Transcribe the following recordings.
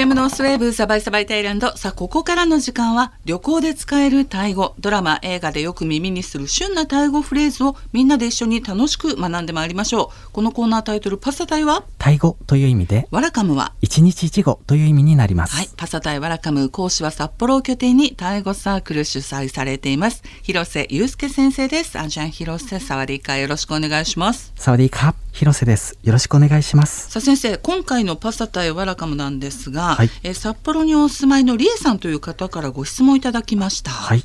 FM のスウェーブサバイサバイタイランド。さあここからの時間は旅行で使えるタイ語。ドラマ映画でよく耳にする旬なタイ語フレーズをみんなで一緒に楽しく学んでまいりましょう。このコーナータイトルパサタイは？タイ語という意味でワラカムは？一日一語という意味になります、はい、パサタイワラカム講師は札幌を拠点にタイ語サークル主催されています。広瀬祐介先生です。アンジャン広瀬サワディーカよろしくお願いします。サワディーカ広瀬ですよろしくお願いしますさあ先生今回のパサタイワラカムなんですが、はいえー札幌にお住まいのリエさんという方からご質問いただきました。はい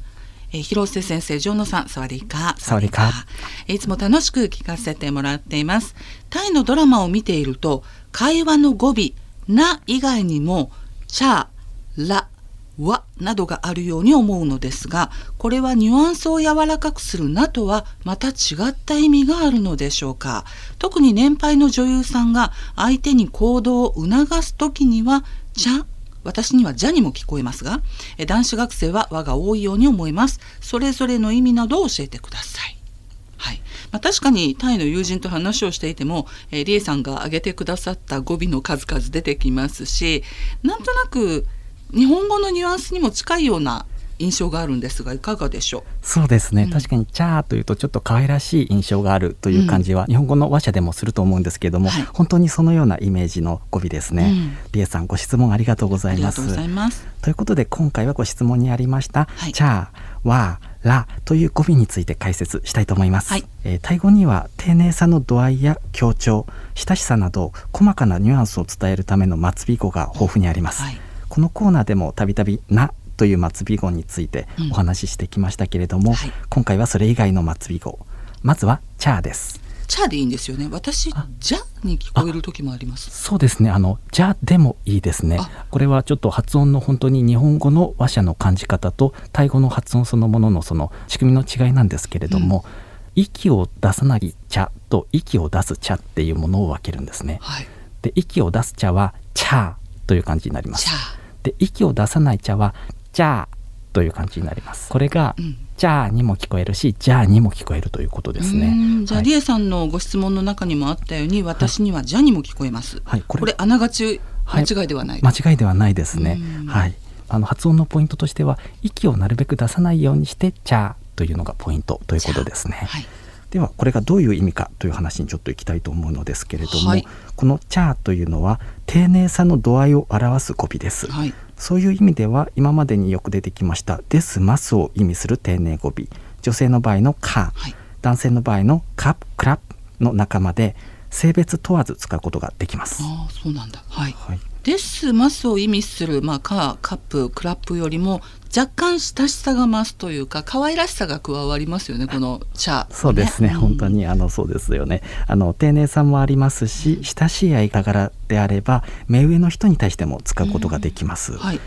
えー広瀬先生、ジョンノさん、サワディーカー。サワディーカいつも楽しく聞かせてもらっています。タイのドラマを見ていると、会話の語尾、な以外にも、チャー、ラ、わなどがあるように思うのですが、これはニュアンスを柔らかくするなとはまた違った意味があるのでしょうか。特に年配の女優さんが相手に行動を促すときには、チャ私にはジャにも聞こえますが、え男子学生は和が多いように思います。それぞれの意味などを教えてください。はい。まあ、確かにタイの友人と話をしていても、えーリエさんが挙げてくださった語尾の数々出てきますし、なんとなく日本語のニュアンスにも近いような印象があるんですが、いかがでしょそうですね、うん。確かにチャーというとちょっと可愛らしい印象があるという感じは、日本語の話者でもすると思うんですけれども、はい。本当にそのようなイメージの語尾ですね、うんリエさんご質問ありがとうごう。ざいます。ということで今回はご質問にありました、はい。チャー、ワー、ラという語尾について解説したいと思います、はい。えータイ語には丁寧さの度合いや強調、親しさなど細かなニュアンスを伝えるための末尾語が豊富にあります、はい。このコーナーでもたびたび「な」という末尾語についてうん。お話ししてきましたけれども、はい。今回はそれ以外の末尾語まずは「チャー」です。チャーでいいんですよね。私、ジャに聞こえる時もあります。そうですね。あの「じゃ」でもいいですね。あ。これはちょっと発音の本当に日本語の話者の感じ方とタイ語の発音そのもののその仕組みの違いなんですけれども、息を出さない「茶」と息を出す「茶」っていうものを分けるんですね。はい。で息を出す「茶」は「チャー」という感じになります。で息を出さない茶はじゃあという感じになります。これが、うん。じゃあにも聞こえるしじゃあにも聞こえるということですね。ん。じゃあ、はい。リエさんのご質問の中にもあったように、私にはジャにも聞こえます。はいこれこれあながちはい。間違いではない。間違いではないですね。うん。はい。あの発音のポイントとしては息をなるべく出さないようにしてじゃあというのがポイントということですね。はい。ではこれがどういう意味かという話にちょっといきたいと思うのですけれども、はいこの「チャー」というのは丁寧さの度合いを表す語尾です、はい。そういう意味では今までによく出てきました「です」「ます」を意味する丁寧語尾女性の場合の「か」はい。男性の場合の「カップ」「クラップ」の仲間で性別問わず使うことができます。ああ、そうなんだ。はい。はい、です、ますを意味する、まあ、カカップ、クラップよりも、若干親しさが増すというか、可愛らしさが加わりますよね、この茶、そうですね、ん本当。にあのそうですよねあの丁寧さもありますし親しい間柄であれば目上の人に対しても使うことができます。はい。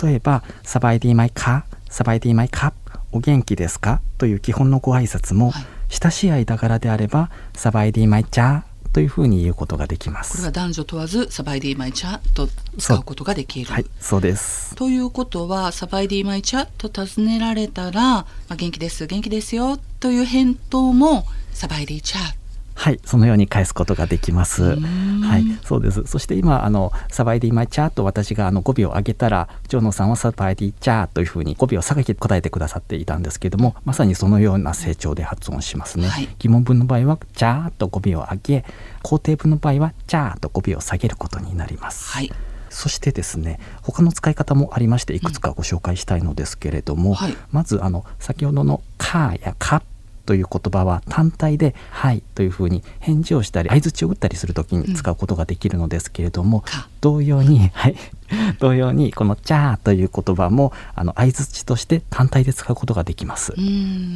例えば「サバイディマイカ」「サバイディマイカ」「お元気ですか?」という基本のご挨拶も、はい親しい間柄であれば「サバイディマイチャー」というふうに言うことができます。これは男女問わず、サバイディマイチャと使うことができる。はい、そうです。ということは、サバイディマイチャと尋ねられたら、まあ、元気です、元気ですよという返答も、サバイディチャはい、そのように返すことができます。んはい、そうです。そして今あのサバイディマイチャーと私があの語尾を上げたら、ジョーノさんはサバイディチャーというふうに語尾を下げて答えてくださっていたんですけれども、まさにそのような成長で発音しますね。はい疑問文の場合はチャーと語尾を上げ、肯定文の場合はチャーと語尾を下げることになります。はい。そしてですね他の使い方もありましていくつかご紹介したいのですけれども、はいまずあの先ほどの「か」や「か」という言葉は単体で「はい」というふうに返事をしたり相づちを打ったりする時に使うことができるのですけれども、か同様に、はい、同様にこの「チャー」という言葉もあの相づちとして単体で使うことができます。うー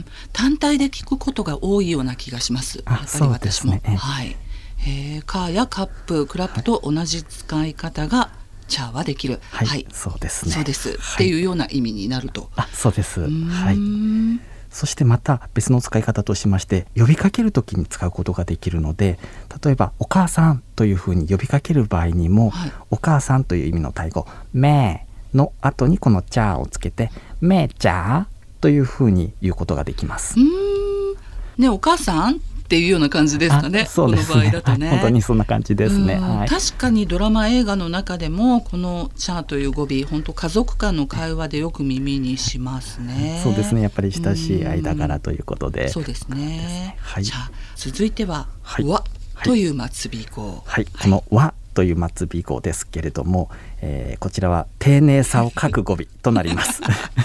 ん単体で聞くことが多いような気がします。あそうです。ねええはい。えー、カーやカップ、クラップと同じ使い方が、チャーはできる。はい、そうですね。そうです、はいっていうような意味になると。あそうです。はい。そしてまた別の使い方としまして呼びかける時に使うことができるので例えば「お母さん」というふうに呼びかける場合にも「はい。お母さん」という意味のタイ語「めー」の後にこの「チャー」をつけて「めーちゃー」というふうに言うことができます。ねお母さんっていうような感じですかね。そうですね。この場合だとね、本当にそんな感じですね。はい、確かにドラマ映画の中でもこのチャーという語尾、本当家族間の会話でよく耳にしますね。そうですね。やっぱり親しい間柄ということで。そうですね。はい。じゃあ続いては、はい、わという末尾語。はい。このわという末尾語ですけれども、えー、こちらは丁寧さを書く語尾となります。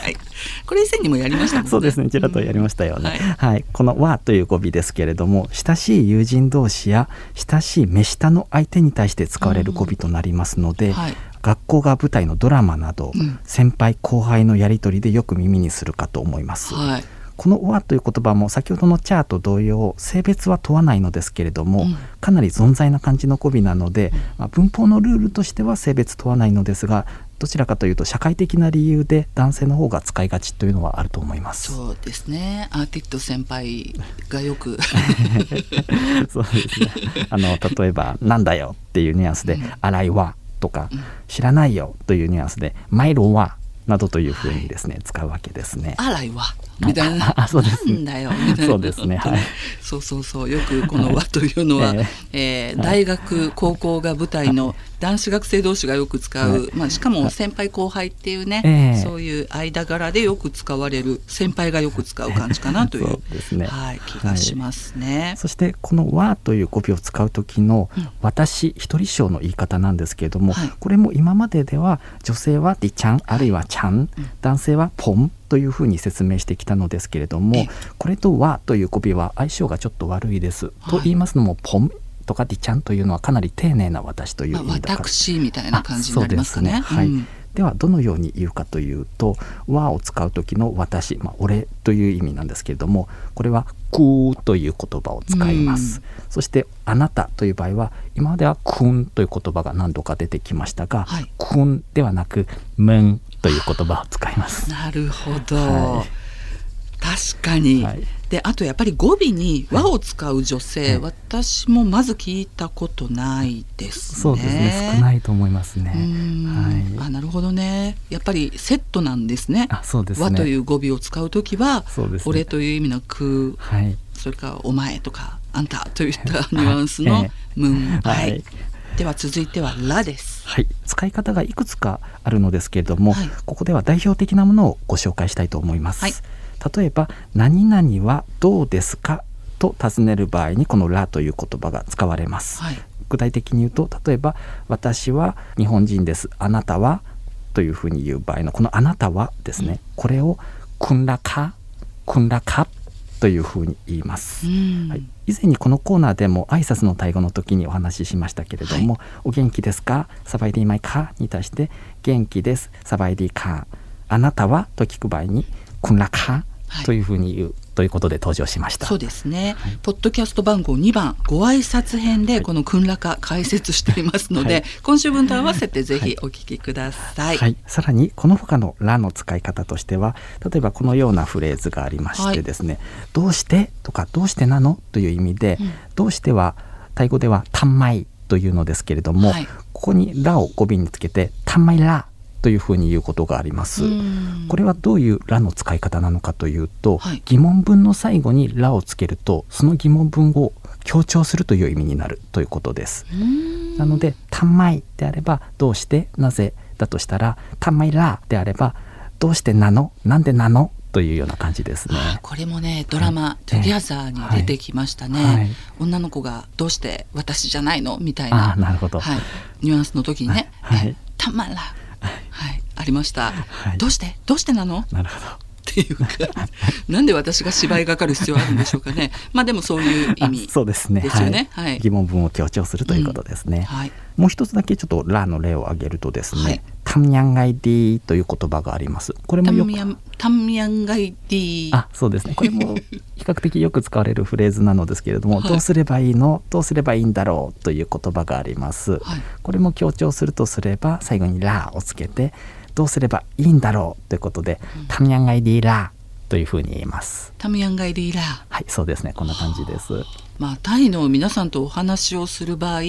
はい、これ以前にもやりました、ね、そうですね、ちらっとやりましたよね。うん、はい、はい、この和という語尾ですけれども、親しい友人同士や親しい目下の相手に対して使われる語尾となりますので。うん。はい。学校が舞台のドラマなど、うん、先輩後輩のやり取りでよく耳にするかと思います。はい、この「オア」という言葉も先ほどの「チャー」と同様性別は問わないのですけれども、うん、かなり存在な感じの語尾なので、まあ、文法のルールとしては性別問わないのですがどちらかというと社会的な理由で男性の方が使いがちというのはあると思います。そうですね。アーティット先輩がよく そうですね。あの例えばなんだよっていうニュアンスで、うん、洗いはとか、うん、知らないよというニュアンスでマイロはなどというふうにですね、はい、使うわけですね。洗いは みたいな。あ、そうです、ね。だよみたいな。そうですね。はい。そうそうそう。よくこの和というのは、えー、えー、大学、高校が舞台の男子学生同士がよく使う、まあしかも先輩後輩っていうね、えー、そういう間柄でよく使われる先輩がよく使う感じかなとい うですね、はい、気がしますね。はい、そしてこの和という語尾を使う時の、私一人称の言い方なんですけれども、はい、これも今まででは女性はディちゃんあるいはちゃん、男性はポンというふうに説明してきたのですけれどもこれと「は」という語尾は相性がちょっと悪いです。と言いますのも「ポン」とか「ディちゃん」というのはかなり丁寧な私という意味だから、私みたいな感じになりますかね。はい、うんではどのように言うかというと「は」を使う時の「私」まあ「俺」という意味なんですけれどもこれは「く」という言葉を使います、そして「あなた」という場合は今までは「くん」という言葉が何度か出てきましたが「はい、くん」ではなく「むん」という言葉を使います。なるほど、はい、確かに、はい、であとやっぱり語尾に和を使う女性、はい、私もまず聞いたことないですね。そうですね。少ないと思いますね。はい、あなるほどね。やっぱりセットなんですね。あそうです、ね、和という語尾を使う時は、ね、俺という意味の空、はい、それからお前とかあんたといったニュアンスの「むん」はい、では続いては「ら」です。はい、使い方がいくつかあるのですけれども、はい、ここでは代表的なものをご紹介したいと思います。はい、例えば「何々はどうですか?」と尋ねる場合にこの「ら」という言葉が使われます。はい、具体的に言うと例えば「私は日本人です。あなたは?」というふうに言う場合のこの「あなたは」ですね、うん、これを「くんらか」「くんらか」というふうに言います、はい、以前にこのコーナーでも挨拶のタイ語の時にお話ししましたけれども、はい、お元気ですか？サバイディマイカに対して元気です。サバイディカあなたは？と聞く場合にくんらか？というふうに言うということで登場しました。そうですね、はい、ポッドキャスト番号2番ご挨拶編でこの訓らか解説していますので、はい、今週分と合わせてぜひお聞きください、はい、さらにこの他の「ら」の使い方としては例えばこのようなフレーズがありましてですね「どうして?」とか「どうしてなの?」という意味で「うん、どうしては」タイ語では「たんまい」というのですけれども、ここに「ら」を語尾につけて「たんまいら」というふうに言うことがあります。これはどういう「ら」の使い方なのかというと、はい、疑問文の最後に「ら」をつけるとその疑問文を強調するという意味になるということです。なので「ทำไม」であれば「どうしてなぜ」だとしたら「ทำไมล่ะ」であれば「どうしてなのなんでなの?」というような感じですね。これもねドラマ「トゥギャザー」に出てきましたね、はい。はい、女の子が「どうして私じゃないの?」みたいな。なるほど、はい、ニュアンスの時にね「はい、ทำไมล่ะ」はいありました、はい、どうして？どうしてなの？なるほど。っていうか なんで私が芝居がかる必要あるんでしょうかね。まあでもそういう意味そうですね。ですよね、はい、疑問文を強調するということですね、うん。はい、もう一つだけちょっと「ラ」の例を挙げるとですね「タミヤンガイディ」という言葉があります。これもよくタミヤンガイディ。あそうですね。これも比較的よく使われるフレーズなのですけれども、はい、どうすればいいの？どうすればいいんだろう？という言葉があります、これも強調するとすれば最後に「ラ」をつけて「どうすればいいんだろうということで、うん、タミヤンガイディーラーというふうに言います。タミヤンガイディーラー。はい、そうですね。こんな感じです。まあタイの皆さんとお話をする場合、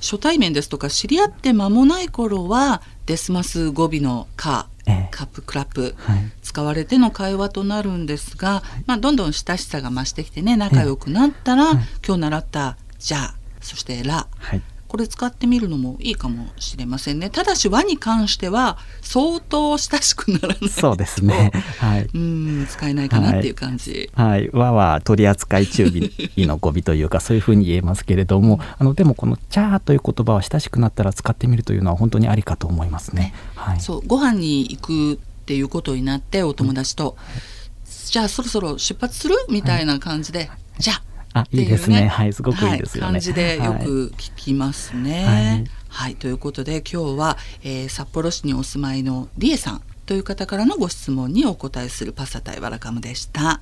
初対面ですとか知り合って間もない頃はデスマス語尾の「か」ええカップクラップ、はい使われての会話となるんですが、まあ、どんどん親しさが増してきてね仲良くなったら、はい今日習った「じゃあ」そして「ら」はいこれ使ってみるのもいいかもしれませんね。ただし和に関しては相当親しくならないとそうですね。はい。うん使えないかなっていう感じ、はい、和は取り扱い注意の語尾というか そういうふうに言えますけれどもあのでもこの「チャー」という言葉は親しくなったら使ってみるというのは本当にありかと思いますね。はい、そうご飯に行くっていうことになってお友達と、じゃあそろそろ出発する？みたいな感じで、じゃああいいですねはいすごくいいですよね。はい、感じでよく聞きますね。は、はいいということで今日は、えー札幌市にお住まいのりえさんという方からのご質問にお答えするパサタイワラカムでした。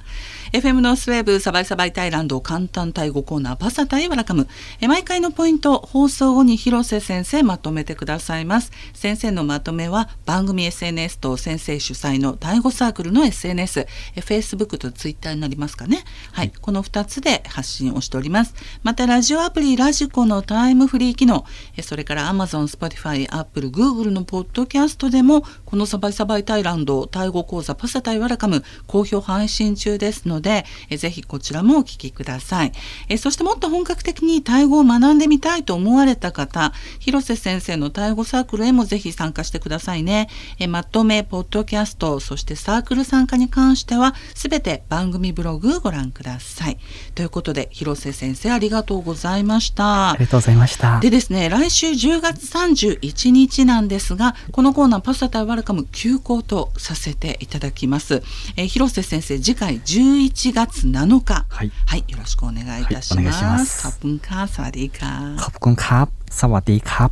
FM ノースウェーブサバイサバイタイランド簡単タイ語コーナーパサタイワラカム。えー毎回のポイント放送後に広瀬先生まとめてくださいます。先生のまとめは番組 SNS と先生主催のタイ語サークルの SNS、えー Facebook と Twitter になりますかね。はい、この2つで発信をしております。またラジオアプリラジコのタイムフリー機能、えーそれから Amazon、Spotify、Apple、Google のポッドキャストでもこのサバイサバイタイランドタイ語講座パサタイワラカム好評配信中ですので、えーぜひこちらもお聞きください。えーそしてもっと本格的にタイ語を学んでみたいと思われた方、広瀬先生のタイ語サークルへもぜひ参加してくださいね。えーまとめ、ポッドキャスト、そしてサークル参加に関しては、すべて番組ブログご覧ください。ということで、広瀬先生ありがとうございましたあり。がとうございました。でですね、来週10月31日なんですが、このコーナーパスタタイワ休校とさせていただきます、えー、広瀬先生次回11月7日、はい、はい、よろしくお願いいたします,はい、ます。カプンカーサワディーカー。プカーサワディーカー